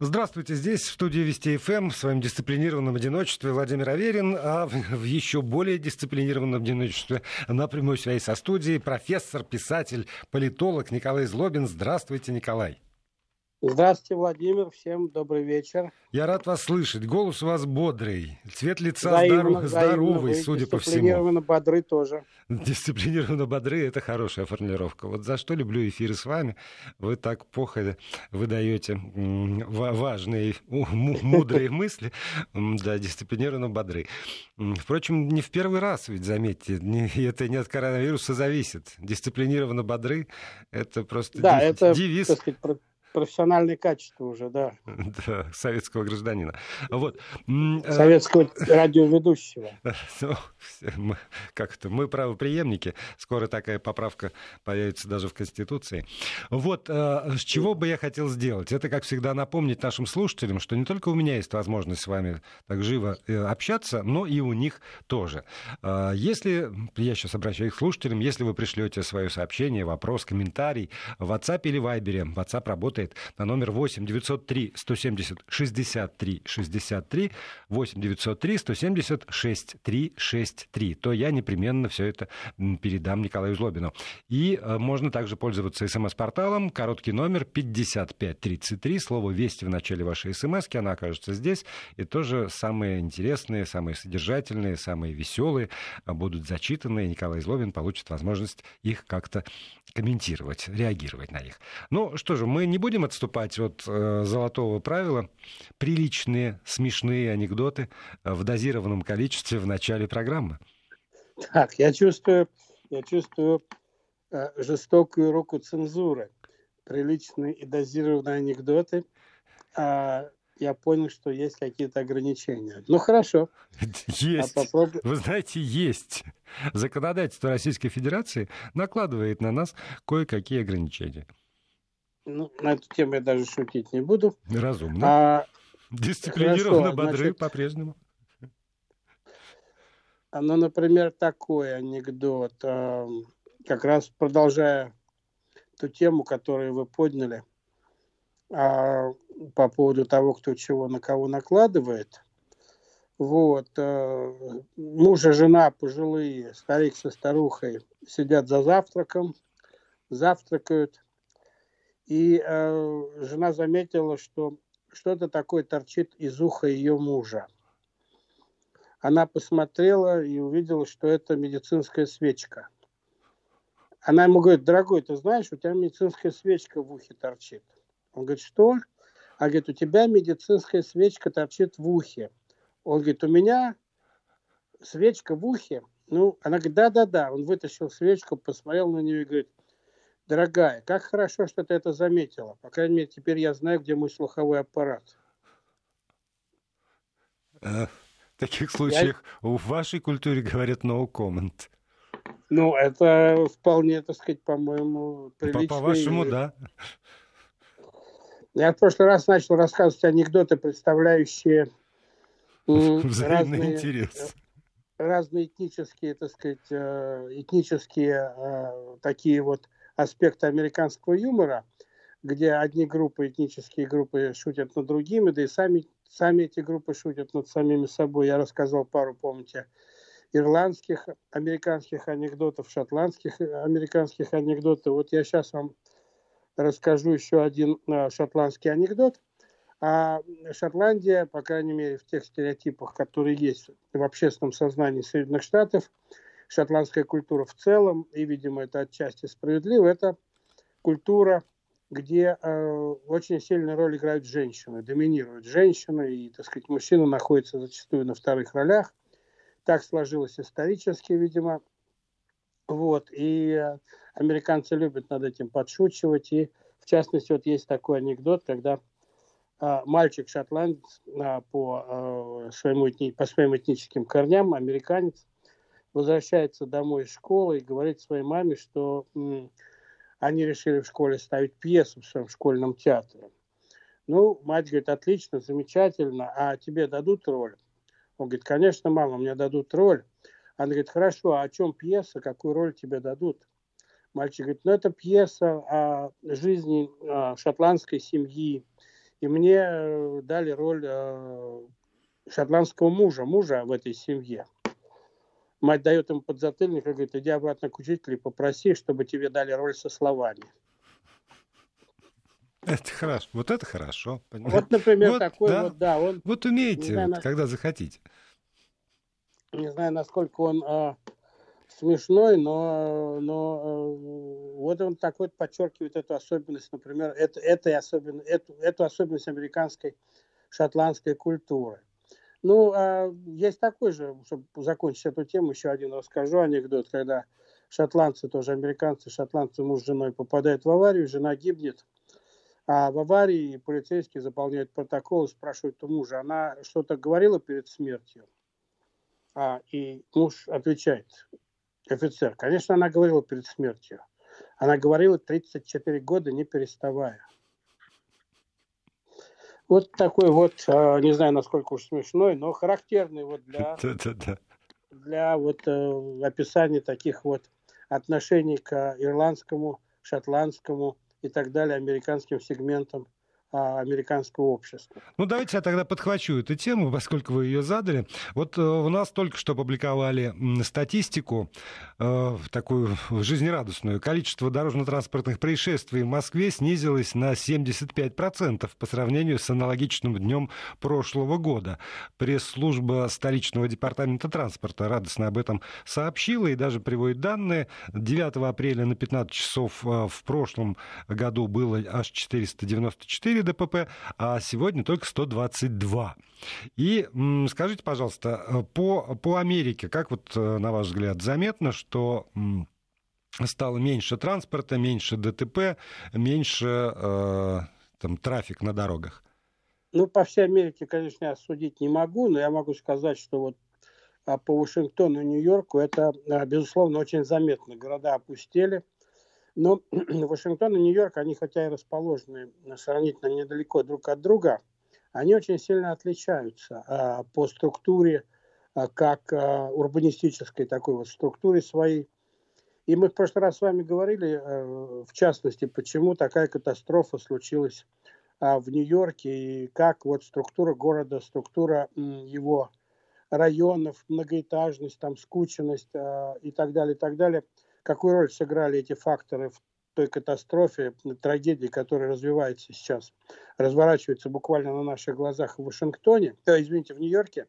Здравствуйте, здесь в студии Вести ФМ в своем дисциплинированном одиночестве Владимир Аверин, а в еще более дисциплинированном одиночестве на прямой связи со студией профессор, писатель, политолог Николай Злобин. Здравствуйте, Николай. Здравствуйте, Владимир. Всем добрый вечер. Я рад вас слышать. Голос у вас бодрый. Цвет лица взаимно, здоров, здоровый, взаимно. судя по всему. Дисциплинированно бодры тоже. Дисциплинированно бодры – это хорошая формулировка. Вот за что люблю эфиры с вами. Вы так походя выдаете важные, мудрые мысли. Да, дисциплинированно бодры. Впрочем, не в первый раз, ведь заметьте, это не от коронавируса зависит. Дисциплинированно бодры – это просто да, девиз. это, девиз. Сказать, профессиональные качества уже, да. Да, советского гражданина. Вот. Э, советского радиоведущего. Ну, как это, мы правоприемники. Скоро такая поправка появится даже в Конституции. Вот, э, с чего бы я хотел сделать? Это, как всегда, напомнить нашим слушателям, что не только у меня есть возможность с вами так живо э, общаться, но и у них тоже. Если, я сейчас обращаюсь к слушателям, если вы пришлете свое сообщение, вопрос, комментарий в WhatsApp или Viber, WhatsApp работает работает на номер 8 903 170 63 63 8 903 170 63 63, то я непременно все это передам Николаю Злобину. И э, можно также пользоваться смс-порталом, короткий номер 5533, слово «Вести» в начале вашей смс она окажется здесь, и тоже самые интересные, самые содержательные, самые веселые будут зачитаны, и Николай Злобин получит возможность их как-то комментировать, реагировать на них. Ну что же, мы не будем будем отступать от э, золотого правила. Приличные, смешные анекдоты в дозированном количестве в начале программы. Так, я чувствую, я чувствую э, жестокую руку цензуры. Приличные и дозированные анекдоты. А я понял, что есть какие-то ограничения. Ну хорошо. Есть. А попробуй... Вы знаете, есть. Законодательство Российской Федерации накладывает на нас кое-какие ограничения. Ну, на эту тему я даже шутить не буду. Разумно. А, Дисциплинированно бодры значит, по-прежнему. Ну, например, такой анекдот. А, как раз продолжая ту тему, которую вы подняли а, по поводу того, кто чего на кого накладывает. Вот. А, муж и жена пожилые, старик со старухой, сидят за завтраком, завтракают и э, жена заметила, что что-то такое торчит из уха ее мужа. Она посмотрела и увидела, что это медицинская свечка. Она ему говорит, дорогой, ты знаешь, у тебя медицинская свечка в ухе торчит. Он говорит, что? А говорит, у тебя медицинская свечка торчит в ухе. Он говорит, у меня свечка в ухе. Ну, она говорит, да-да-да. Он вытащил свечку, посмотрел на нее и говорит, Дорогая, как хорошо, что ты это заметила. По крайней мере, теперь я знаю, где мой слуховой аппарат. Э, в таких случаях я... в вашей культуре говорят no comment. Ну, это вполне, так сказать, по-моему, прилично. По-вашему, да. Я в прошлый раз начал рассказывать анекдоты, представляющие разные, интерес. разные этнические, так сказать, э, этнические э, такие вот аспекты американского юмора, где одни группы, этнические группы шутят над другими, да и сами, сами эти группы шутят над самими собой. Я рассказал пару, помните, ирландских, американских анекдотов, шотландских, американских анекдотов. Вот я сейчас вам расскажу еще один э, шотландский анекдот. А Шотландия, по крайней мере, в тех стереотипах, которые есть в общественном сознании Соединенных Штатов, шотландская культура в целом, и, видимо, это отчасти справедливо, это культура, где э, очень сильную роль играют женщины, доминируют женщины, и, так сказать, мужчина находится зачастую на вторых ролях. Так сложилось исторически, видимо. Вот, и э, американцы любят над этим подшучивать, и, в частности, вот есть такой анекдот, когда э, мальчик шотландец э, по, э, своему, по своим этническим корням, американец, возвращается домой из школы и говорит своей маме, что они решили в школе ставить пьесу в своем школьном театре. Ну, мать говорит, отлично, замечательно, а тебе дадут роль? Он говорит, конечно, мама, мне дадут роль. Она говорит, хорошо, а о чем пьеса, какую роль тебе дадут? Мальчик говорит, ну это пьеса о жизни о шотландской семьи И мне мужа, дали роль шотландского мужа, мужа в этой семье. Мать дает ему подзатыльник и говорит, иди обратно к учителю и попроси, чтобы тебе дали роль со словами. Это хорошо. Вот это хорошо. Понимаете? Вот, например, вот, такой да. вот, да. Он, вот умеете, знаю, вот, когда захотите. Не знаю, насколько он а, смешной, но, но а, вот он такой подчеркивает эту особенность, например, это, это особенно, эту, эту особенность американской шотландской культуры. Ну, а есть такой же, чтобы закончить эту тему, еще один расскажу анекдот, когда шотландцы, тоже американцы, шотландцы, муж с женой попадают в аварию, жена гибнет, а в аварии полицейские заполняют протокол и спрашивают у мужа, она что-то говорила перед смертью? А, и муж отвечает, офицер, конечно, она говорила перед смертью. Она говорила 34 года, не переставая. Вот такой вот, а, не знаю, насколько уж смешной, но характерный вот для, для вот э, описания таких вот отношений к ирландскому, шотландскому и так далее американским сегментам американского общества. Ну, давайте я тогда подхвачу эту тему, поскольку вы ее задали. Вот э, у нас только что публиковали статистику э, такую жизнерадостную. Количество дорожно-транспортных происшествий в Москве снизилось на 75% по сравнению с аналогичным днем прошлого года. Пресс-служба столичного департамента транспорта радостно об этом сообщила и даже приводит данные. 9 апреля на 15 часов э, в прошлом году было аж 494 ДПП, а сегодня только 122. И скажите, пожалуйста, э, по, по Америке, как вот, э, на ваш взгляд, заметно, что стало меньше транспорта, меньше ДТП, меньше э, там, трафик на дорогах? Ну, по всей Америке, конечно, я судить не могу, но я могу сказать, что вот а, по Вашингтону и Нью-Йорку это, а, безусловно, очень заметно. Города опустели, но Вашингтон и Нью-Йорк, они хотя и расположены сравнительно недалеко друг от друга, они очень сильно отличаются а, по структуре, а, как а, урбанистической такой вот структуре своей. И мы в прошлый раз с вами говорили, а, в частности, почему такая катастрофа случилась а, в Нью-Йорке и как вот структура города, структура м, его районов, многоэтажность, там скученность а, и так далее, и так далее – какую роль сыграли эти факторы в той катастрофе, трагедии, которая развивается сейчас, разворачивается буквально на наших глазах в Вашингтоне, э, извините, в Нью-Йорке.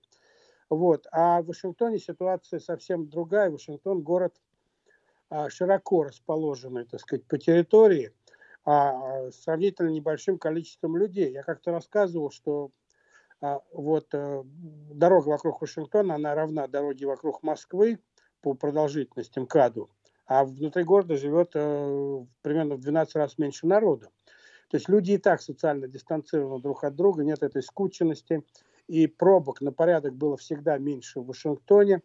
Вот. А в Вашингтоне ситуация совсем другая. Вашингтон город а, широко расположенный, так сказать, по территории, а, сравнительно небольшим количеством людей. Я как-то рассказывал, что а, вот а, дорога вокруг Вашингтона, она равна дороге вокруг Москвы по продолжительности МКАДу а внутри города живет э, примерно в 12 раз меньше народу. То есть люди и так социально дистанцированы друг от друга, нет этой скученности, и пробок на порядок было всегда меньше в Вашингтоне,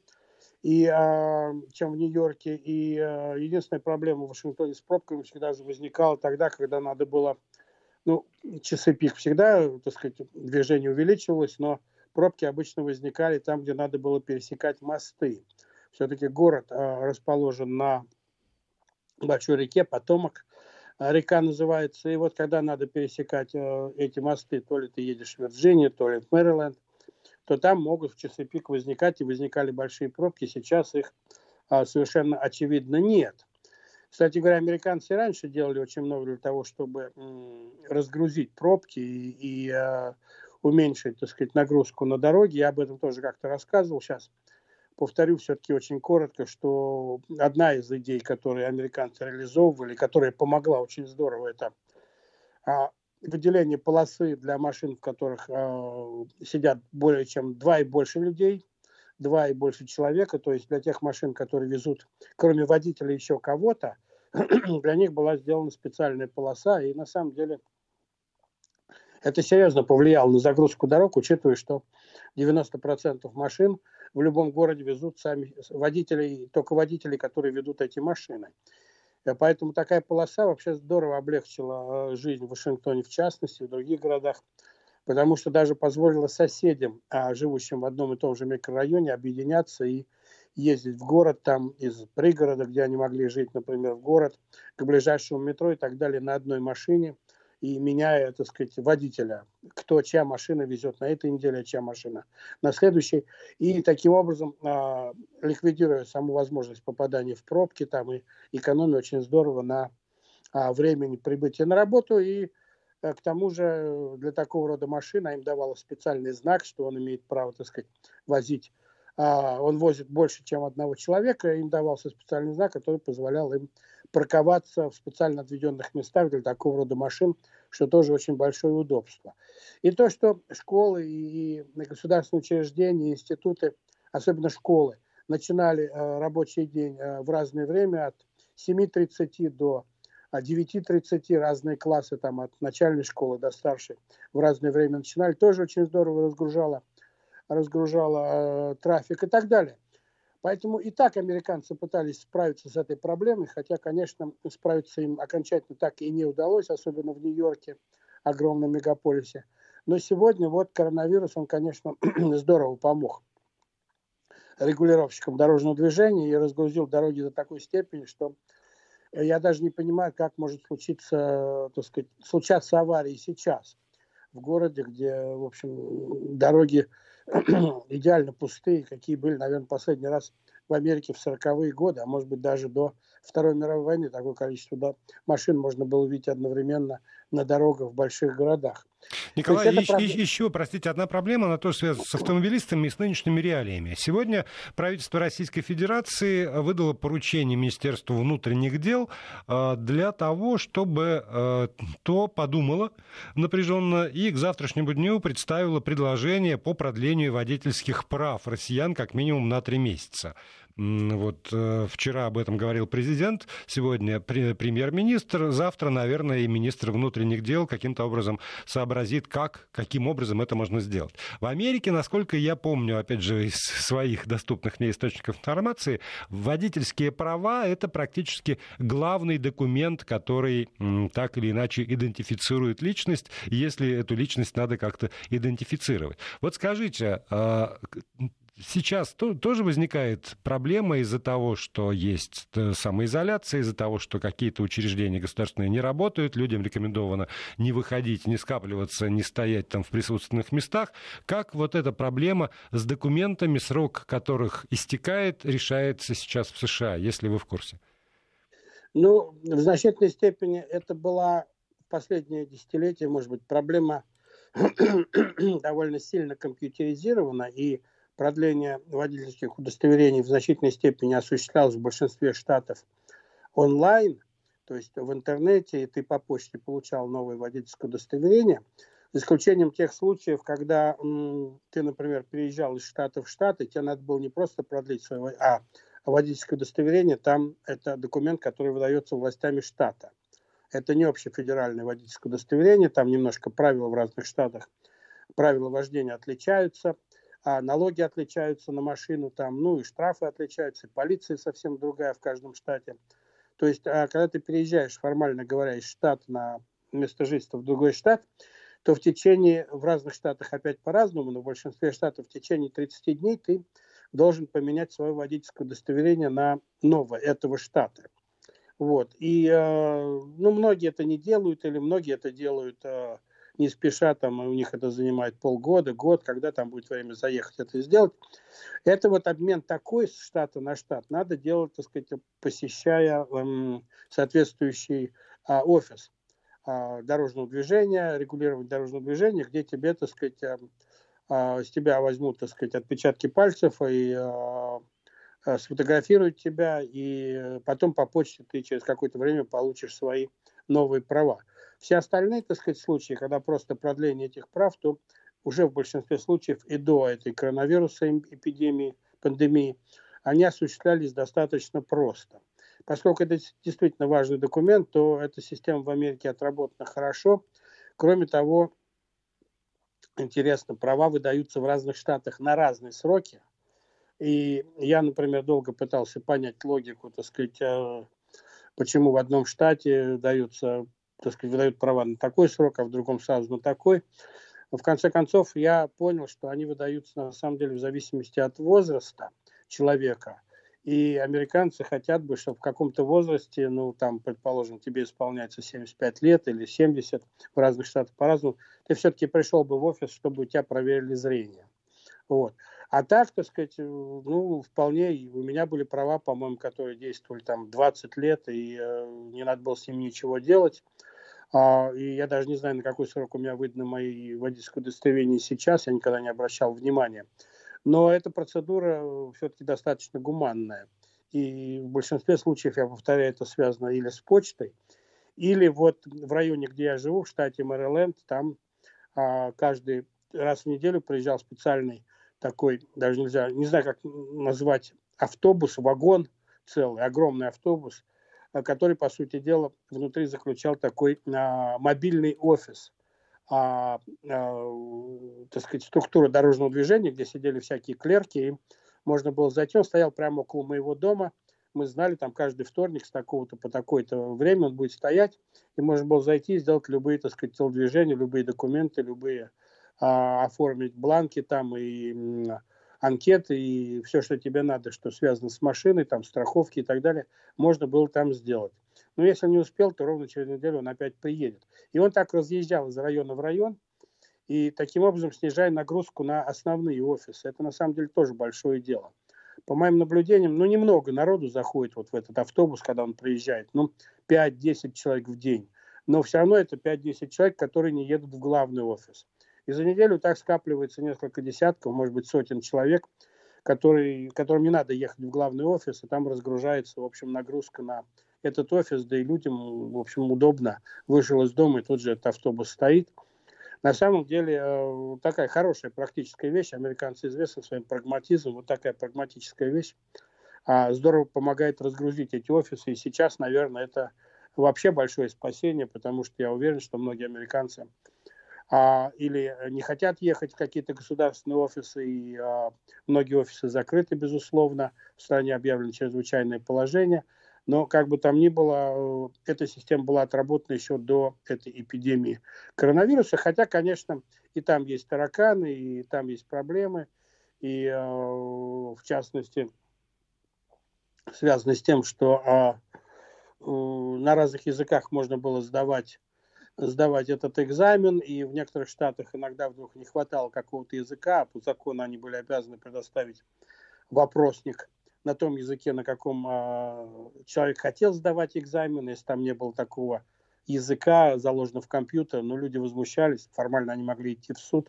и, э, чем в Нью-Йорке. И э, единственная проблема в Вашингтоне с пробками всегда возникала тогда, когда надо было, ну, часы пик всегда, так сказать, движение увеличивалось, но пробки обычно возникали там, где надо было пересекать мосты. Все-таки город э, расположен на большой реке, потомок э, река называется. И вот когда надо пересекать э, эти мосты, то ли ты едешь в Вирджинию, то ли в Мэриленд, то там могут в часы пик возникать, и возникали большие пробки. Сейчас их совершенно очевидно нет. Кстати говоря, американцы раньше делали очень много для того, чтобы разгрузить пробки и, и уменьшить, так сказать, нагрузку на дороге. Я об этом тоже как-то рассказывал. Сейчас повторю все-таки очень коротко, что одна из идей, которые американцы реализовывали, которая помогла очень здорово, это а, выделение полосы для машин, в которых а, сидят более чем два и больше людей, два и больше человека, то есть для тех машин, которые везут, кроме водителя, еще кого-то, для них была сделана специальная полоса, и на самом деле это серьезно повлияло на загрузку дорог, учитывая, что 90% машин в любом городе везут сами водители, только водители, которые ведут эти машины. Э, поэтому такая полоса вообще здорово облегчила э, жизнь в Вашингтоне в частности, в других городах, потому что даже позволила соседям, а, живущим в одном и том же микрорайоне, объединяться и ездить в город там из пригорода, где они могли жить, например, в город, к ближайшему метро и так далее на одной машине. И меняя, так сказать, водителя, кто чья машина везет на этой неделе, а чья машина на следующей, и таким образом а, ликвидируя саму возможность попадания в пробки, там и экономия очень здорово на а, времени прибытия на работу, и а, к тому же для такого рода машин им давала специальный знак, что он имеет право, так сказать, возить он возит больше, чем одного человека, им давался специальный знак, который позволял им парковаться в специально отведенных местах для такого рода машин, что тоже очень большое удобство. И то, что школы и государственные учреждения, институты, особенно школы, начинали э, рабочий день э, в разное время от 7.30 до 9.30, разные классы там от начальной школы до старшей в разное время начинали, тоже очень здорово разгружало разгружала э, трафик и так далее. Поэтому и так американцы пытались справиться с этой проблемой, хотя, конечно, справиться им окончательно так и не удалось, особенно в Нью-Йорке, огромном мегаполисе. Но сегодня вот коронавирус, он, конечно, здорово помог регулировщикам дорожного движения и разгрузил дороги до такой степени, что я даже не понимаю, как может случиться, так сказать, случаться аварии сейчас в городе, где, в общем, дороги идеально пустые, какие были, наверное, последний раз в Америке в 40-е годы, а может быть даже до Второй мировой войны такое количество да, машин можно было увидеть одновременно на дорогах в больших городах. Николай, еще, проб... еще, простите, одна проблема, она тоже связана с автомобилистами и с нынешними реалиями. Сегодня правительство Российской Федерации выдало поручение Министерству внутренних дел э, для того, чтобы э, то подумало напряженно и к завтрашнему дню представило предложение по продлению водительских прав россиян как минимум на три месяца. Вот э, вчера об этом говорил президент, сегодня премьер-министр, завтра, наверное, и министр внутренних дел каким-то образом сообразит, как, каким образом это можно сделать. В Америке, насколько я помню, опять же, из своих доступных мне источников информации, водительские права — это практически главный документ, который так или иначе идентифицирует личность, если эту личность надо как-то идентифицировать. Вот скажите, а, сейчас то, тоже возникает проблема из-за того, что есть э, самоизоляция, из-за того, что какие-то учреждения государственные не работают, людям рекомендовано не выходить, не скапливаться, не стоять там в присутственных местах. Как вот эта проблема с документами, срок которых истекает, решается сейчас в США, если вы в курсе? Ну, в значительной степени это была последнее десятилетие, может быть, проблема довольно сильно компьютеризирована, и продление водительских удостоверений в значительной степени осуществлялось в большинстве штатов онлайн, то есть в интернете, и ты по почте получал новое водительское удостоверение, за исключением тех случаев, когда м, ты, например, переезжал из штата в штат, и тебе надо было не просто продлить свое, а водительское удостоверение, там это документ, который выдается властями штата. Это не общефедеральное водительское удостоверение, там немножко правила в разных штатах, правила вождения отличаются – а налоги отличаются на машину, там, ну и штрафы отличаются, и полиция совсем другая в каждом штате. То есть, а когда ты переезжаешь, формально говоря, из штата на место жительства в другой штат, то в течение, в разных штатах опять по-разному, но в большинстве штатов в течение 30 дней ты должен поменять свое водительское удостоверение на новое этого штата. Вот. И, э, ну, многие это не делают, или многие это делают э, не спеша, там у них это занимает полгода, год, когда там будет время заехать это сделать. Это вот обмен такой с штата на штат надо делать, так сказать, посещая эм, соответствующий а, офис а, дорожного движения, регулирования дорожного движения, где тебе, так сказать, а, а, с тебя возьмут, так сказать, отпечатки пальцев и а сфотографируют тебя, и потом по почте ты через какое-то время получишь свои новые права. Все остальные, так сказать, случаи, когда просто продление этих прав, то уже в большинстве случаев и до этой коронавируса эпидемии, пандемии, они осуществлялись достаточно просто. Поскольку это действительно важный документ, то эта система в Америке отработана хорошо. Кроме того, интересно, права выдаются в разных штатах на разные сроки. И я, например, долго пытался понять логику, так сказать, э, почему в одном штате даются так сказать, выдают права на такой срок, а в другом сразу на такой. Но в конце концов я понял, что они выдаются на самом деле в зависимости от возраста человека И американцы хотят бы, чтобы в каком-то возрасте, ну, там, предположим, тебе исполняется 75 лет или 70, в разных штатах по-разному, ты все-таки пришел бы в офис, чтобы у тебя проверили зрение. Вот. А так, так сказать, ну, вполне, у меня были права, по-моему, которые действовали там 20 лет, и э, не надо было с ним ничего делать. А, и я даже не знаю, на какой срок у меня выданы мои водительские удостоверения сейчас, я никогда не обращал внимания. Но эта процедура э, все-таки достаточно гуманная. И в большинстве случаев, я повторяю, это связано или с почтой, или вот в районе, где я живу, в штате Мэриленд, там а, каждый раз в неделю приезжал специальный такой, даже нельзя, не знаю, как назвать, автобус, вагон целый, огромный автобус, а, который, по сути дела, внутри заключал такой а, мобильный офис а, а, так сказать, структура дорожного движения, где сидели всякие клерки, и можно было зайти. Он стоял прямо около моего дома. Мы знали, там каждый вторник с такого-то по такое-то время он будет стоять, и можно было зайти и сделать любые, так сказать, телодвижения, любые документы, любые оформить бланки там и анкеты и все, что тебе надо, что связано с машиной, там страховки и так далее, можно было там сделать. Но если не успел, то ровно через неделю он опять приедет. И он так разъезжал из района в район, и таким образом снижая нагрузку на основные офисы. Это на самом деле тоже большое дело. По моим наблюдениям, ну, немного народу заходит вот в этот автобус, когда он приезжает. Ну, 5-10 человек в день. Но все равно это 5-10 человек, которые не едут в главный офис. И за неделю так скапливается несколько десятков, может быть, сотен человек, который, которым не надо ехать в главный офис, и там разгружается, в общем, нагрузка на этот офис, да и людям, в общем, удобно. Вышел из дома, и тут же этот автобус стоит. На самом деле, э, такая хорошая практическая вещь. Американцы известны своим прагматизмом. Вот такая прагматическая вещь а, здорово помогает разгрузить эти офисы. И сейчас, наверное, это вообще большое спасение, потому что я уверен, что многие американцы а, или не хотят ехать в какие-то государственные офисы, и а, многие офисы закрыты, безусловно, в стране объявлено чрезвычайное положение. Но как бы там ни было, эта система была отработана еще до этой эпидемии коронавируса, хотя, конечно, и там есть тараканы, и там есть проблемы, и э, в частности связано с тем, что а, на разных языках можно было сдавать сдавать этот экзамен, и в некоторых штатах иногда вдруг не хватало какого-то языка, а по закону они были обязаны предоставить вопросник на том языке, на каком э, человек хотел сдавать экзамен, если там не было такого языка заложено в компьютер, но люди возмущались, формально они могли идти в суд,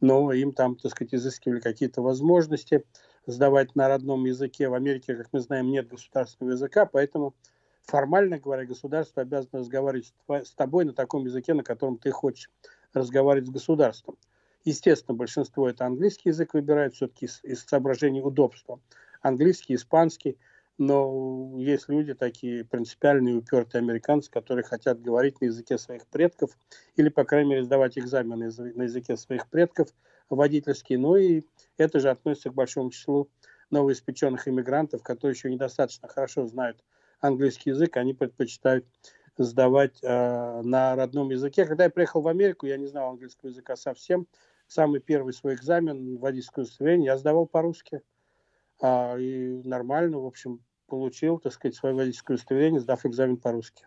но им там, так сказать, изыскивали какие-то возможности сдавать на родном языке. В Америке, как мы знаем, нет государственного языка, поэтому формально говоря, государство обязано разговаривать с тобой на таком языке, на котором ты хочешь разговаривать с государством. Естественно, большинство это английский язык выбирает все-таки из, из соображений удобства. Английский, испанский. Но есть люди такие принципиальные, упертые американцы, которые хотят говорить на языке своих предков или, по крайней мере, сдавать экзамены на языке своих предков водительские. Ну и это же относится к большому числу новоиспеченных иммигрантов, которые еще недостаточно хорошо знают английский язык, они предпочитают сдавать э, на родном языке. Когда я приехал в Америку, я не знал английского языка совсем. Самый первый свой экзамен, водительское удостоверение, я сдавал по-русски. А, и нормально, в общем, получил, так сказать, свое водительское удостоверение, сдав экзамен по-русски.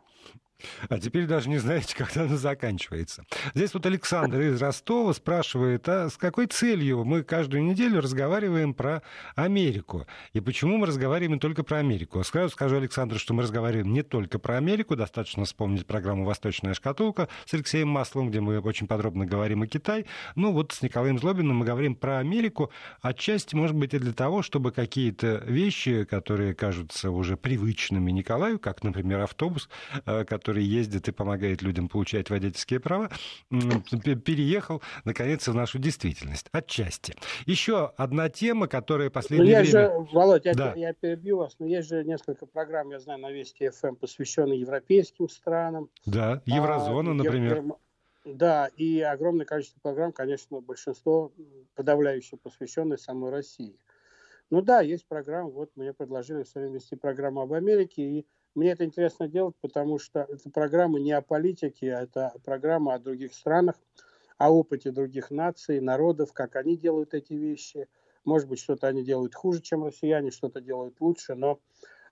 А теперь даже не знаете, когда она заканчивается. Здесь вот Александр из Ростова спрашивает, а с какой целью мы каждую неделю разговариваем про Америку? И почему мы разговариваем только про Америку? Сразу скажу Александру, что мы разговариваем не только про Америку. Достаточно вспомнить программу «Восточная шкатулка» с Алексеем Масловым, где мы очень подробно говорим о Китае. Ну вот с Николаем Злобиным мы говорим про Америку. Отчасти, может быть, и для того, чтобы какие-то вещи, которые кажутся уже привычными Николаю, как, например, автобус, э, который который ездит и помогает людям получать водительские права, переехал, наконец, в нашу действительность. Отчасти. Еще одна тема, которая последнее ну, время... Же, Володь, я, да. я перебью вас, но есть же несколько программ, я знаю, на Вести ФМ, посвященных европейским странам. Да, Еврозона, а, например. Да, и огромное количество программ, конечно, большинство подавляющее посвященное самой России. Ну да, есть программа, вот мне предложили все время вести программу об Америке, и мне это интересно делать, потому что эта программа не о политике, а это программа о других странах, о опыте других наций, народов, как они делают эти вещи, Может быть, что-то они делают хуже, чем россияне, что-то делают лучше, но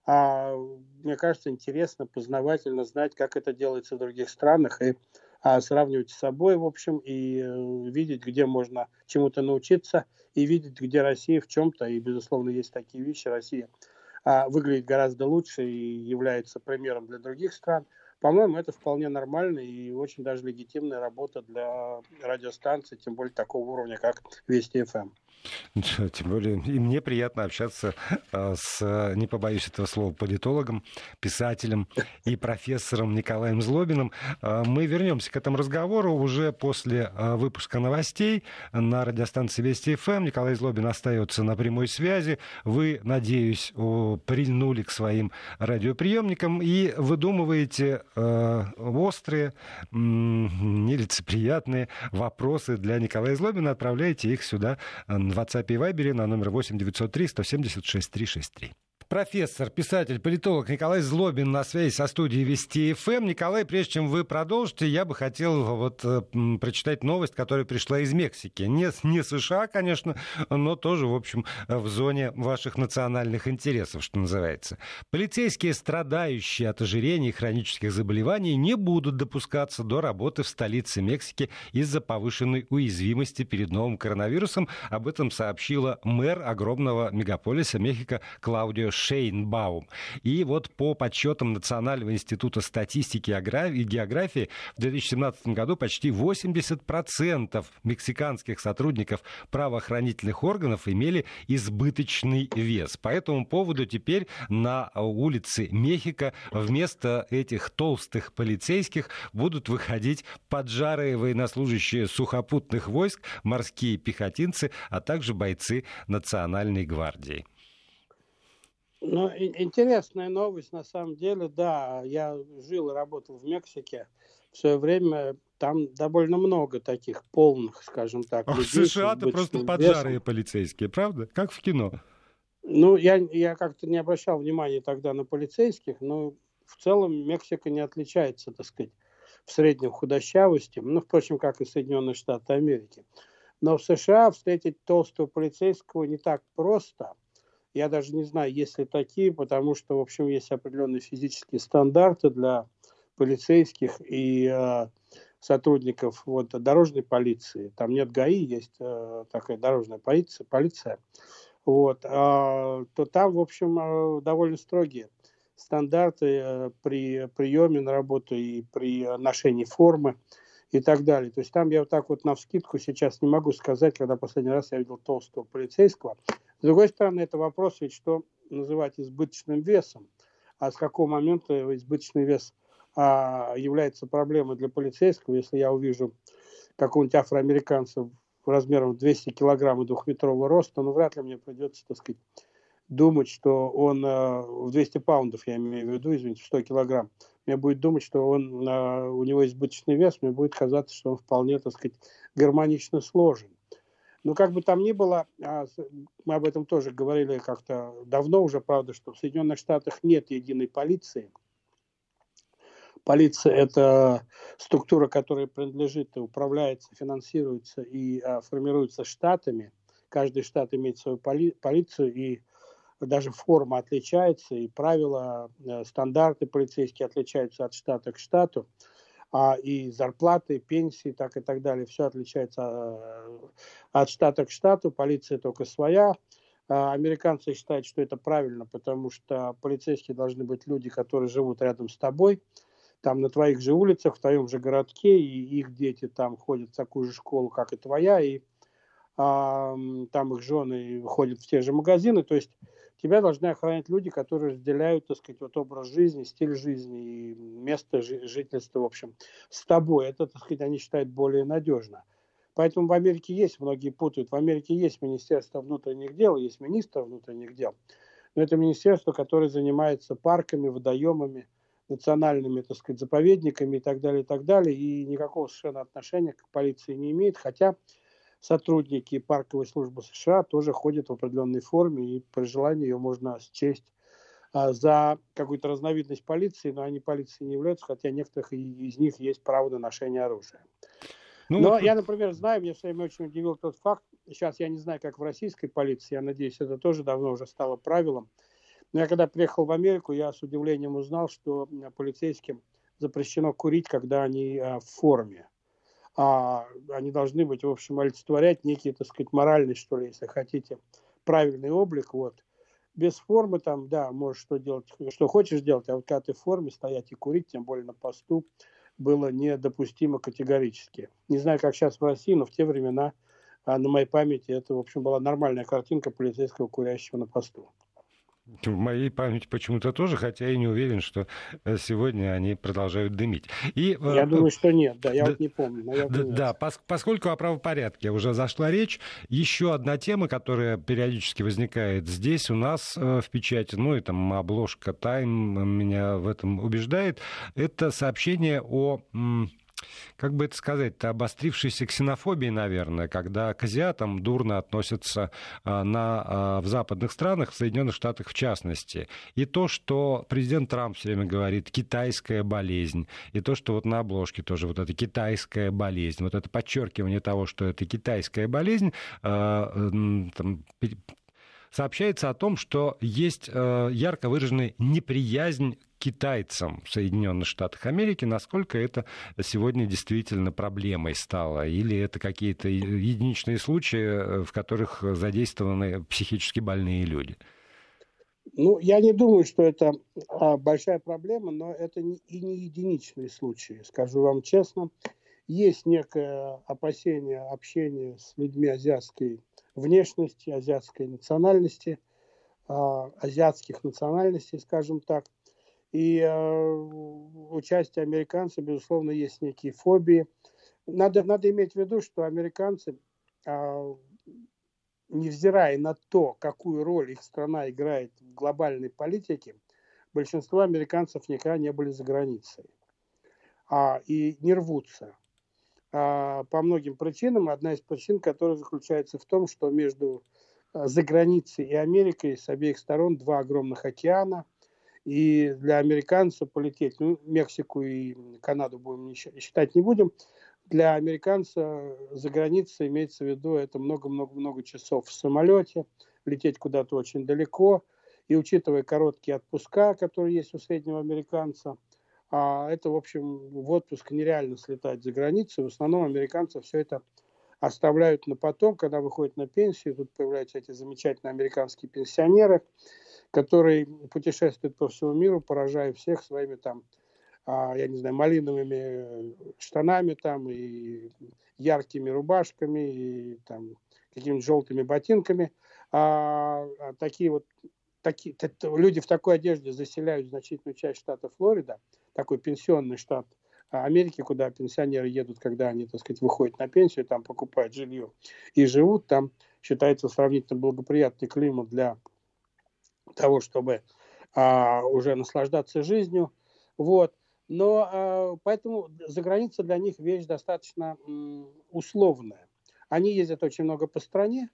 а, мне кажется, интересно, познавательно знать, как это делается в других странах, и а, сравнивать с собой, в общем, и э, видеть, где можно чему-то научиться, и видеть, где Россия в чем-то, и, безусловно, есть такие вещи, Россия выглядит гораздо лучше и является примером для других стран. По-моему, это вполне нормально и очень даже легитимная работа для радиостанции, тем более такого уровня, как Вести ФМ. Тем более и мне приятно общаться а, с, не побоюсь этого слова, политологом, писателем и профессором Николаем Злобиным. А, мы вернемся к этому разговору уже после а, выпуска новостей на радиостанции Вести ФМ. Николай Злобин остается на прямой связи. Вы, надеюсь, прильнули к своим радиоприемникам и выдумываете острые, нелицеприятные вопросы для Николая Злобина. Отправляйте их сюда в WhatsApp и Viber на номер 8 903 176 363. Профессор, писатель, политолог Николай Злобин на связи со студией Вести ФМ. Николай, прежде чем вы продолжите, я бы хотел вот э, прочитать новость, которая пришла из Мексики. Не, не США, конечно, но тоже, в общем, в зоне ваших национальных интересов, что называется. Полицейские, страдающие от ожирения и хронических заболеваний, не будут допускаться до работы в столице Мексики из-за повышенной уязвимости перед новым коронавирусом. Об этом сообщила мэр огромного мегаполиса Мехико Клаудио Шейнбаум. И вот по подсчетам Национального института статистики и географии в 2017 году почти 80% мексиканских сотрудников правоохранительных органов имели избыточный вес. По этому поводу теперь на улице Мехико вместо этих толстых полицейских будут выходить поджарые военнослужащие сухопутных войск, морские пехотинцы, а также бойцы Национальной гвардии. Ну, интересная новость, на самом деле, да. Я жил и работал в Мексике. В свое время там довольно много таких полных, скажем так, а людей. В США-то просто поджарые полицейские, правда? Как в кино. Ну, я, я как-то не обращал внимания тогда на полицейских, но в целом Мексика не отличается, так сказать, в среднем худощавости, ну, впрочем, как и Соединенные Штаты Америки. Но в США встретить толстого полицейского не так просто – я даже не знаю, есть ли такие, потому что, в общем, есть определенные физические стандарты для полицейских и э, сотрудников вот, дорожной полиции. Там нет ГАИ, есть э, такая дорожная полиция, полиция. Вот, э, то там, в общем, э, довольно строгие стандарты э, при приеме на работу и при ношении формы и так далее. То есть там я вот так вот на вскидку сейчас не могу сказать, когда последний раз я видел толстого полицейского. С другой стороны, это вопрос ведь, что называть избыточным весом, а с какого момента избыточный вес а, является проблемой для полицейского, если я увижу какого-нибудь афроамериканца размером 200 килограмм и двухметрового роста, ну, вряд ли мне придется, так сказать, думать, что он э, в 200 паундов, я имею в виду, извините, 100 килограмм, мне будет думать, что он, э, у него избыточный вес, мне будет казаться, что он вполне, так сказать, гармонично сложен. Но как бы там ни было, а, мы об этом тоже говорили как-то давно уже, правда, что в Соединенных Штатах нет единой полиции. Полиция – это структура, которая принадлежит и управляется, финансируется и а, формируется штатами. Каждый штат имеет свою поли- полицию, и даже форма отличается, и правила, э, стандарты полицейские отличаются от штата к штату а и зарплаты, пенсии, так и так далее, все отличается э, от штата к штату, полиция только своя. А американцы считают, что это правильно, потому что полицейские должны быть люди, которые живут рядом с тобой, там на твоих же улицах, в твоем же городке, и их дети там ходят в такую же школу, как и твоя, и а, там их жены ходят в те же магазины, то есть тебя должны охранять люди, которые разделяют, так сказать, вот образ жизни, стиль жизни и место жительства, в общем, с тобой. Это, так сказать, они считают более надежно. Поэтому в Америке есть, многие путают, в Америке есть Министерство внутренних дел, есть министр внутренних дел. Но это министерство, которое занимается парками, водоемами, национальными, так сказать, заповедниками и так далее, и так далее, и никакого совершенно отношения к полиции не имеет, хотя сотрудники парковой службы США тоже ходят в определенной форме, и при желании ее можно счесть а, за какую-то разновидность полиции, но они полицией не являются, хотя некоторых из них есть право на ношение оружия. Ну, Но вот... я, например, знаю, меня все время очень удивил тот факт, сейчас я не знаю, как в российской полиции, я надеюсь, это тоже давно уже стало правилом, но я когда приехал в Америку, я с удивлением узнал, что полицейским запрещено курить, когда они а, в форме. А, они должны быть, в общем, олицетворять некий, так сказать, моральный, что ли, если хотите, правильный облик. Вот. Без формы там, да, можешь что делать, что хочешь делать, а вот когда ты в форме стоять и курить, тем более на посту, было недопустимо категорически. Не знаю, как сейчас в России, но в те времена а на моей памяти это, в общем, была нормальная картинка полицейского курящего на посту. В моей памяти почему-то тоже, хотя я не уверен, что э, сегодня они продолжают дымить. И, э, я э, думаю, что нет, да, я да, вот не помню. Но я да, да пос, поскольку о правопорядке уже зашла речь, еще одна тема, которая периодически возникает здесь у нас в печати, ну и там обложка Тайм меня в этом убеждает, это сообщение о как бы это сказать, обострившейся ксенофобии, наверное, когда к азиатам дурно относятся а, на, а, в западных странах, в Соединенных Штатах в частности. И то, что президент Трамп все время говорит «китайская болезнь», и то, что вот на обложке тоже вот эта китайская болезнь, вот это подчеркивание того, что это китайская болезнь, а, там, сообщается о том, что есть э, ярко выраженная неприязнь китайцам в Соединенных Штатах Америки, насколько это сегодня действительно проблемой стало, или это какие-то единичные случаи, э, в которых задействованы психически больные люди? Ну, я не думаю, что это а, большая проблема, но это и не единичные случаи, скажу вам честно. Есть некое опасение общения с людьми азиатской внешности, азиатской национальности, а, азиатских национальностей, скажем так. И э, участие американцев, безусловно, есть некие фобии. Надо, надо иметь в виду, что американцы, э, невзирая на то, какую роль их страна играет в глобальной политике, большинство американцев никогда не были за границей а, и не рвутся. А, по многим причинам. Одна из причин, которая заключается в том, что между а, заграницей и Америкой с обеих сторон два огромных океана. И для американцев полететь, ну, Мексику и Канаду будем считать не будем, для американца за границей имеется в виду это много-много-много часов в самолете, лететь куда-то очень далеко. И учитывая короткие отпуска, которые есть у среднего американца, а это, в общем, в отпуск нереально слетать за границу. В основном американцы все это оставляют на потом, когда выходят на пенсию. Тут появляются эти замечательные американские пенсионеры, которые путешествуют по всему миру, поражая всех своими там, а, я не знаю, малиновыми штанами там и яркими рубашками и там какими-то желтыми ботинками. А, а такие вот такие, люди в такой одежде заселяют значительную часть штата Флорида – такой пенсионный штат Америки, куда пенсионеры едут, когда они, так сказать, выходят на пенсию, там покупают жилье и живут. Там считается сравнительно благоприятный климат для того, чтобы а, уже наслаждаться жизнью. Вот. Но а, поэтому за граница для них вещь достаточно м, условная. Они ездят очень много по стране.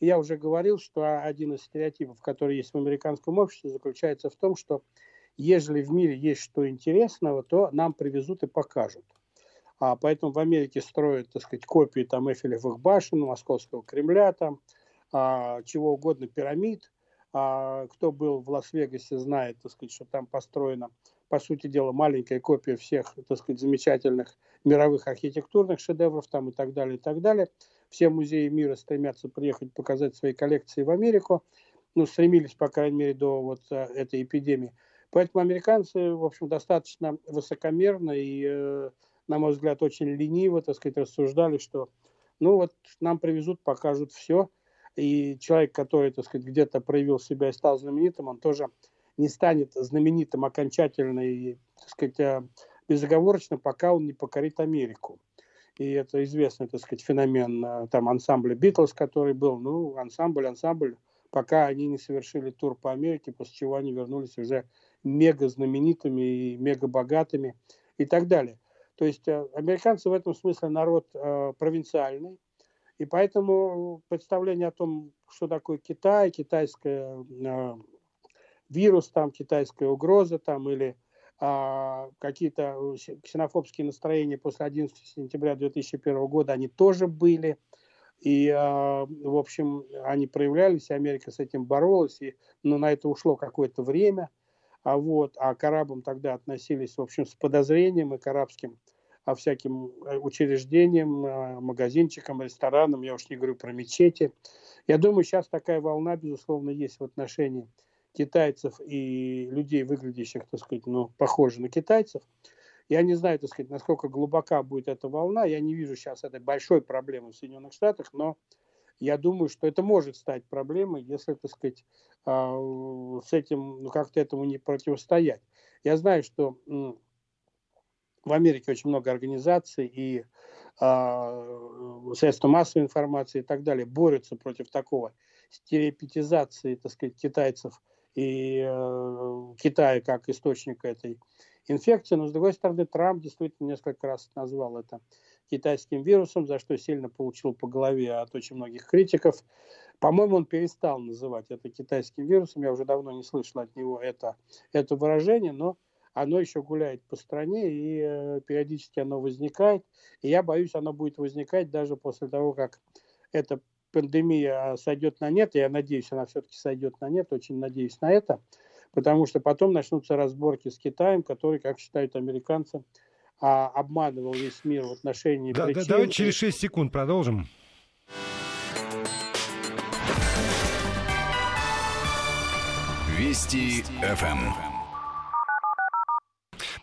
Я уже говорил, что один из стереотипов, который есть в американском обществе, заключается в том, что ежели в мире есть что интересного, то нам привезут и покажут. А поэтому в Америке строят, так сказать, копии там Эфелевых башен, Московского Кремля, там, а, чего угодно, пирамид. А, кто был в Лас-Вегасе, знает, так сказать, что там построена, по сути дела, маленькая копия всех, так сказать, замечательных мировых архитектурных шедевров там и так далее, и так далее. Все музеи мира стремятся приехать показать свои коллекции в Америку. Ну, стремились, по крайней мере, до вот а, этой эпидемии. Поэтому американцы, в общем, достаточно высокомерно и, э, на мой взгляд, очень лениво, так сказать, рассуждали, что ну вот нам привезут, покажут все. И человек, который, так сказать, где-то проявил себя и стал знаменитым, он тоже не станет знаменитым окончательно и, так сказать, э, безоговорочно, пока он не покорит Америку. И это известный, так сказать, феномен э, там ансамбля Битлз, который был, ну, ансамбль, ансамбль, пока они не совершили тур по Америке, после чего они вернулись уже мега знаменитыми и мега богатыми и так далее. То есть э, американцы в этом смысле народ э, провинциальный, и поэтому представление о том, что такое Китай, китайская э, вирус, там, китайская угроза там, или а, какие-то ксенофобские настроения после 11 сентября 2001 года, они тоже были. И, а, в общем, они проявлялись, Америка с этим боролась, и, но на это ушло какое-то время. А, вот, а к арабам тогда относились, в общем, с подозрением и к арабским а всяким э, учреждениям, а, магазинчикам, ресторанам, я уж не говорю про мечети. Я думаю, сейчас такая волна, безусловно, есть в отношении китайцев и людей, выглядящих, так сказать, ну, похоже на китайцев. Я не знаю, так сказать, насколько глубока будет эта волна. Я не вижу сейчас этой большой проблемы в Соединенных Штатах, но я думаю, что это может стать проблемой, если, так сказать, а, с этим, ну, как-то этому не противостоять. Я знаю, что в Америке очень много организаций и э, средства массовой информации и так далее борются против такого стереопетизации, так сказать, китайцев и э, Китая как источника этой инфекции. Но, с другой стороны, Трамп действительно несколько раз назвал это китайским вирусом, за что сильно получил по голове от очень многих критиков. По-моему, он перестал называть это китайским вирусом. Я уже давно не слышал от него это, это выражение, но оно еще гуляет по стране, и э, периодически оно возникает. И я боюсь, оно будет возникать даже после того, как эта пандемия сойдет на нет. Я надеюсь, она все-таки сойдет на нет, очень надеюсь на это. Потому что потом начнутся разборки с Китаем, который, как считают американцы, а, обманывал весь мир в отношении да, причин. Да, давайте через 6 секунд продолжим. Вести ФМ.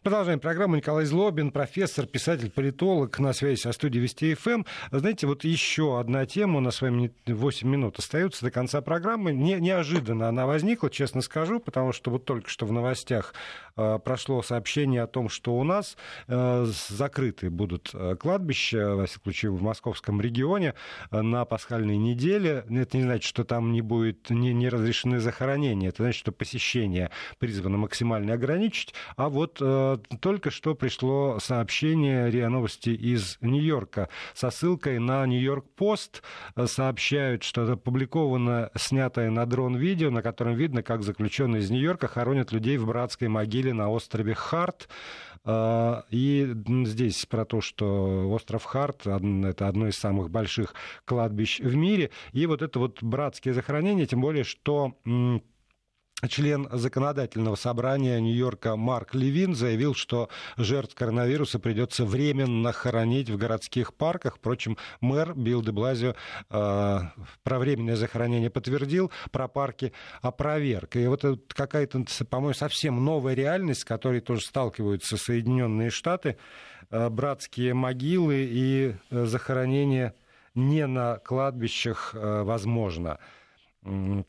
Продолжаем программу. Николай Злобин, профессор, писатель, политолог на связи со студией Вести ФМ. Знаете, вот еще одна тема, у нас с вами 8 минут остается до конца программы. Не, неожиданно она возникла, честно скажу, потому что вот только что в новостях э, прошло сообщение о том, что у нас э, закрыты будут э, кладбища, во всяком случае, в московском регионе э, на пасхальной неделе. Это не значит, что там не будет не, не разрешены захоронения. Это значит, что посещение призвано максимально ограничить. А вот э, только что пришло сообщение РИА Новости из Нью-Йорка со ссылкой на Нью-Йорк-Пост. Сообщают, что опубликовано снятое на дрон видео, на котором видно, как заключенные из Нью-Йорка хоронят людей в братской могиле на острове Харт. А, и здесь про то, что остров Харт — это одно из самых больших кладбищ в мире. И вот это вот братские захоронения, тем более, что член законодательного собрания Нью-Йорка Марк Левин заявил, что жертв коронавируса придется временно хоронить в городских парках. Впрочем, мэр Билл де Блазио э, про временное захоронение подтвердил, про парки опроверг. И вот это какая-то, по-моему, совсем новая реальность, с которой тоже сталкиваются Соединенные Штаты. Э, братские могилы и э, захоронение не на кладбищах э, возможно.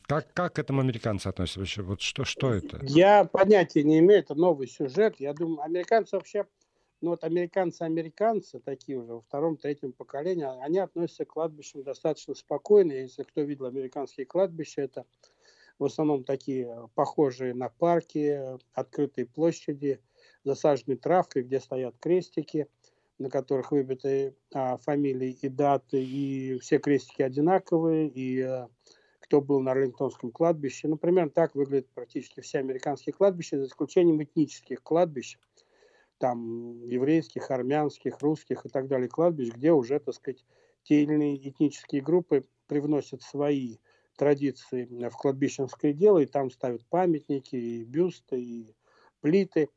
Как, как к этому американцы относятся вообще? Вот что, что это? Я понятия не имею, это новый сюжет. Я думаю, американцы вообще, ну вот американцы-американцы, такие уже во втором, третьем поколении, они относятся к кладбищам достаточно спокойно. Если кто видел американские кладбища, это в основном такие похожие на парки, открытые площади, засаженные травкой, где стоят крестики, на которых выбиты а, фамилии и даты, и все крестики одинаковые, и а, кто был на Арлингтонском кладбище. Ну, примерно так выглядят практически все американские кладбища, за исключением этнических кладбищ, там еврейских, армянских, русских и так далее кладбищ, где уже, так сказать, те или иные этнические группы привносят свои традиции в кладбищенское дело, и там ставят памятники, и бюсты, и плиты.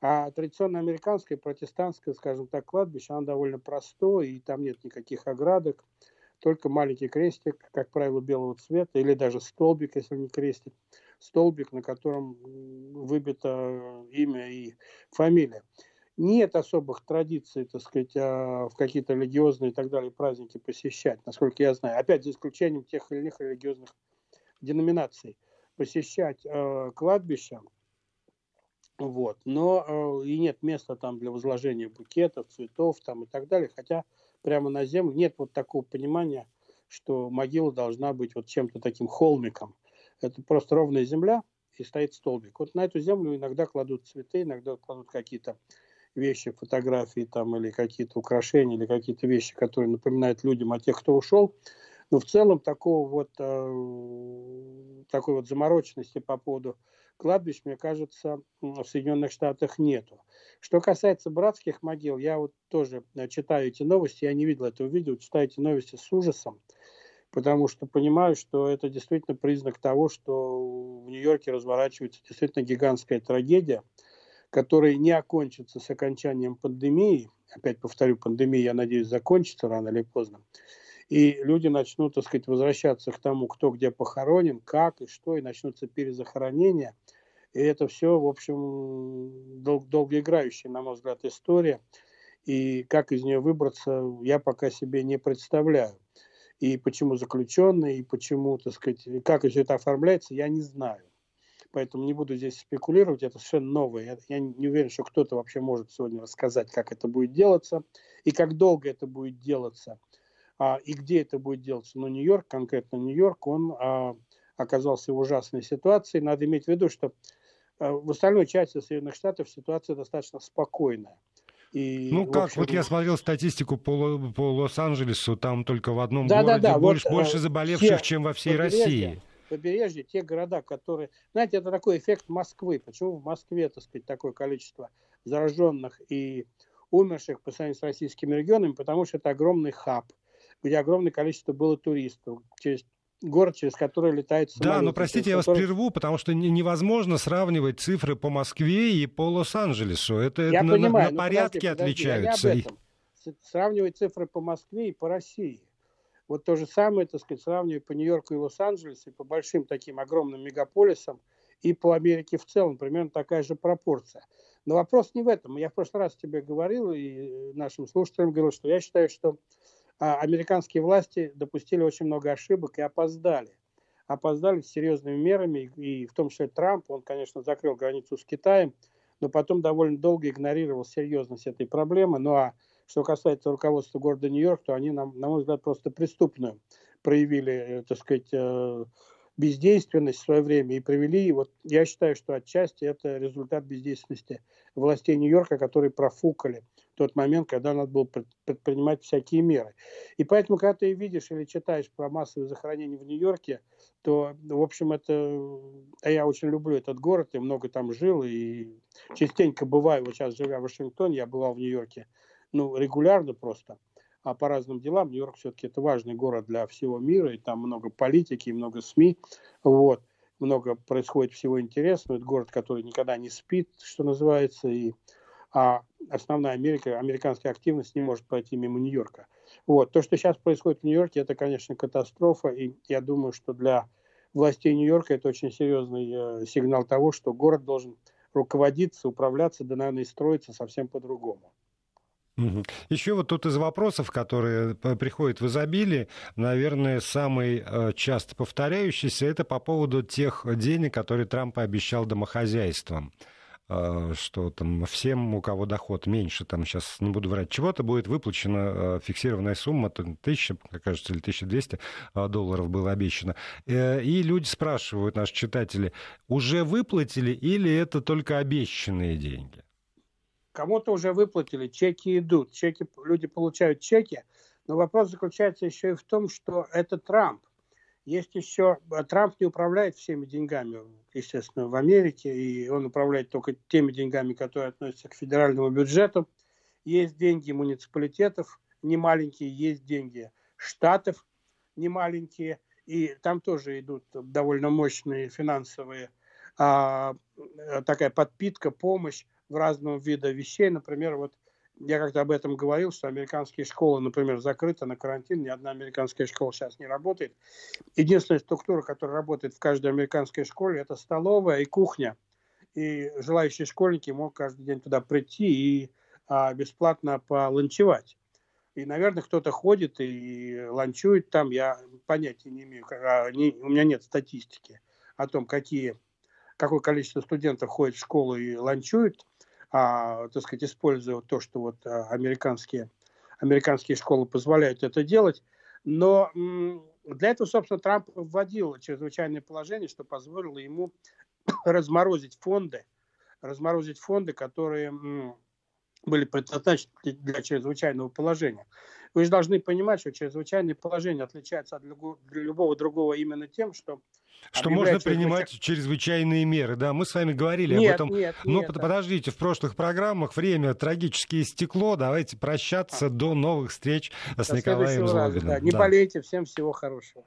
А традиционно американское, протестантское, скажем так, кладбище, оно довольно простое, и там нет никаких оградок только маленький крестик, как правило, белого цвета, или даже столбик, если не крестик, столбик, на котором выбито имя и фамилия. Нет особых традиций, так сказать, а, в какие-то религиозные и так далее праздники посещать, насколько я знаю. Опять за исключением тех или иных религиозных деноминаций. Посещать э, кладбища, вот. Но э, и нет места там для возложения букетов, цветов там и так далее. Хотя прямо на землю. Нет вот такого понимания, что могила должна быть вот чем-то таким холмиком. Это просто ровная земля и стоит столбик. Вот на эту землю иногда кладут цветы, иногда кладут какие-то вещи, фотографии там или какие-то украшения, или какие-то вещи, которые напоминают людям о тех, кто ушел. Но в целом такого вот, э, такой вот замороченности по поводу кладбищ, мне кажется, в Соединенных Штатах нету. Что касается братских могил, я вот тоже э, читаю эти новости, я не видел этого видео, читаю эти новости с ужасом, потому что понимаю, что это действительно признак того, что в Нью-Йорке разворачивается действительно гигантская трагедия, которая не окончится с окончанием пандемии. Опять повторю, пандемия, я надеюсь, закончится рано или поздно. И люди начнут, так сказать, возвращаться к тому, кто где похоронен, как и что, и начнутся перезахоронения. И это все, в общем, дол- долгоиграющая, на мой взгляд, история. И как из нее выбраться, я пока себе не представляю. И почему заключенные, и почему, так сказать, как все это оформляется, я не знаю. Поэтому не буду здесь спекулировать, это совершенно новое. Я, я не уверен, что кто-то вообще может сегодня рассказать, как это будет делаться и как долго это будет делаться а, и где это будет делаться. Но Нью-Йорк, конкретно Нью-Йорк, он а, оказался в ужасной ситуации. Надо иметь в виду, что а, в остальной части Соединенных Штатов ситуация достаточно спокойная. И, ну как, общем... вот я смотрел статистику по, по Лос-Анджелесу, там только в одном да, городе да, да. больше, вот, больше заболевших, те, чем во всей России. Побережье, те города, которые... Знаете, это такой эффект Москвы. Почему в Москве, так сказать, такое количество зараженных и умерших по сравнению с российскими регионами? Потому что это огромный хаб, где огромное количество было туристов. Через город, через который летает самолет. Да, но простите, я который... вас прерву, потому что невозможно сравнивать цифры по Москве и по Лос-Анджелесу. Это, я на, понимаю, на порядке подожди, отличаются. Я об этом. Сравнивать цифры по Москве и по России. Вот то же самое, так сказать, сравнивать по Нью-Йорку и Лос-Анджелесу, и по большим таким огромным мегаполисам, и по Америке в целом, примерно такая же пропорция. Но вопрос не в этом. Я в прошлый раз тебе говорил, и нашим слушателям говорил, что я считаю, что американские власти допустили очень много ошибок и опоздали. Опоздали с серьезными мерами, и в том числе Трамп, он, конечно, закрыл границу с Китаем, но потом довольно долго игнорировал серьезность этой проблемы. Ну а что касается руководства города Нью-Йорк, то они, на, мой взгляд, просто преступную проявили, э, так сказать, э, бездейственность в свое время и привели. Вот я считаю, что отчасти это результат бездейственности властей Нью-Йорка, которые профукали тот момент, когда надо было предпринимать всякие меры. И поэтому, когда ты видишь или читаешь про массовые захоронения в Нью-Йорке, то, в общем, это... А я очень люблю этот город, и много там жил, и частенько бываю, вот сейчас живя в Вашингтоне, я бывал в Нью-Йорке, ну, регулярно просто, а по разным делам. Нью-Йорк все-таки это важный город для всего мира, и там много политики, много СМИ, вот, много происходит всего интересного. Это город, который никогда не спит, что называется, и а основная Америка, американская активность не может пройти мимо Нью-Йорка. Вот. То, что сейчас происходит в Нью-Йорке, это, конечно, катастрофа, и я думаю, что для властей Нью-Йорка это очень серьезный э, сигнал того, что город должен руководиться, управляться, да, наверное, и строиться совсем по-другому. Еще вот тут из вопросов, которые приходят в изобилии, наверное, самый э, часто повторяющийся, это по поводу тех денег, которые Трамп обещал домохозяйствам. Э, что там всем, у кого доход меньше, там сейчас не буду врать, чего-то будет выплачена э, фиксированная сумма, тысяча, как кажется, или 1200 э, долларов было обещано. И люди спрашивают, наши читатели, уже выплатили или это только обещанные деньги? Кому-то уже выплатили, чеки идут, чеки, люди получают чеки, но вопрос заключается еще и в том, что это Трамп. Есть еще, Трамп не управляет всеми деньгами естественно, в Америке, и он управляет только теми деньгами, которые относятся к федеральному бюджету. Есть деньги муниципалитетов немаленькие, есть деньги штатов немаленькие, и там тоже идут довольно мощные финансовые а, такая подпитка, помощь в разного вида вещей. Например, вот я как-то об этом говорил, что американские школы, например, закрыты на карантин, ни одна американская школа сейчас не работает. Единственная структура, которая работает в каждой американской школе, это столовая и кухня. И желающие школьники могут каждый день туда прийти и а, бесплатно поланчевать. И, наверное, кто-то ходит и ланчует там. Я понятия не имею, а, у меня нет статистики о том, какие, какое количество студентов ходит в школу и ланчует а, так сказать, используя то, что вот а, американские, американские школы позволяют это делать. Но для этого, собственно, Трамп вводил чрезвычайное положение, что позволило ему разморозить фонды, разморозить фонды, которые были предназначены для чрезвычайного положения. Вы же должны понимать, что чрезвычайное положение отличается от любого другого именно тем, что что можно принимать чрезвычайные меры. Да, мы с вами говорили нет, об этом. Нет, Но нет, подождите, в прошлых программах время трагически истекло. Давайте прощаться а. до новых встреч с до Николаем Злобиным. Да. Не да. болейте, всем всего хорошего.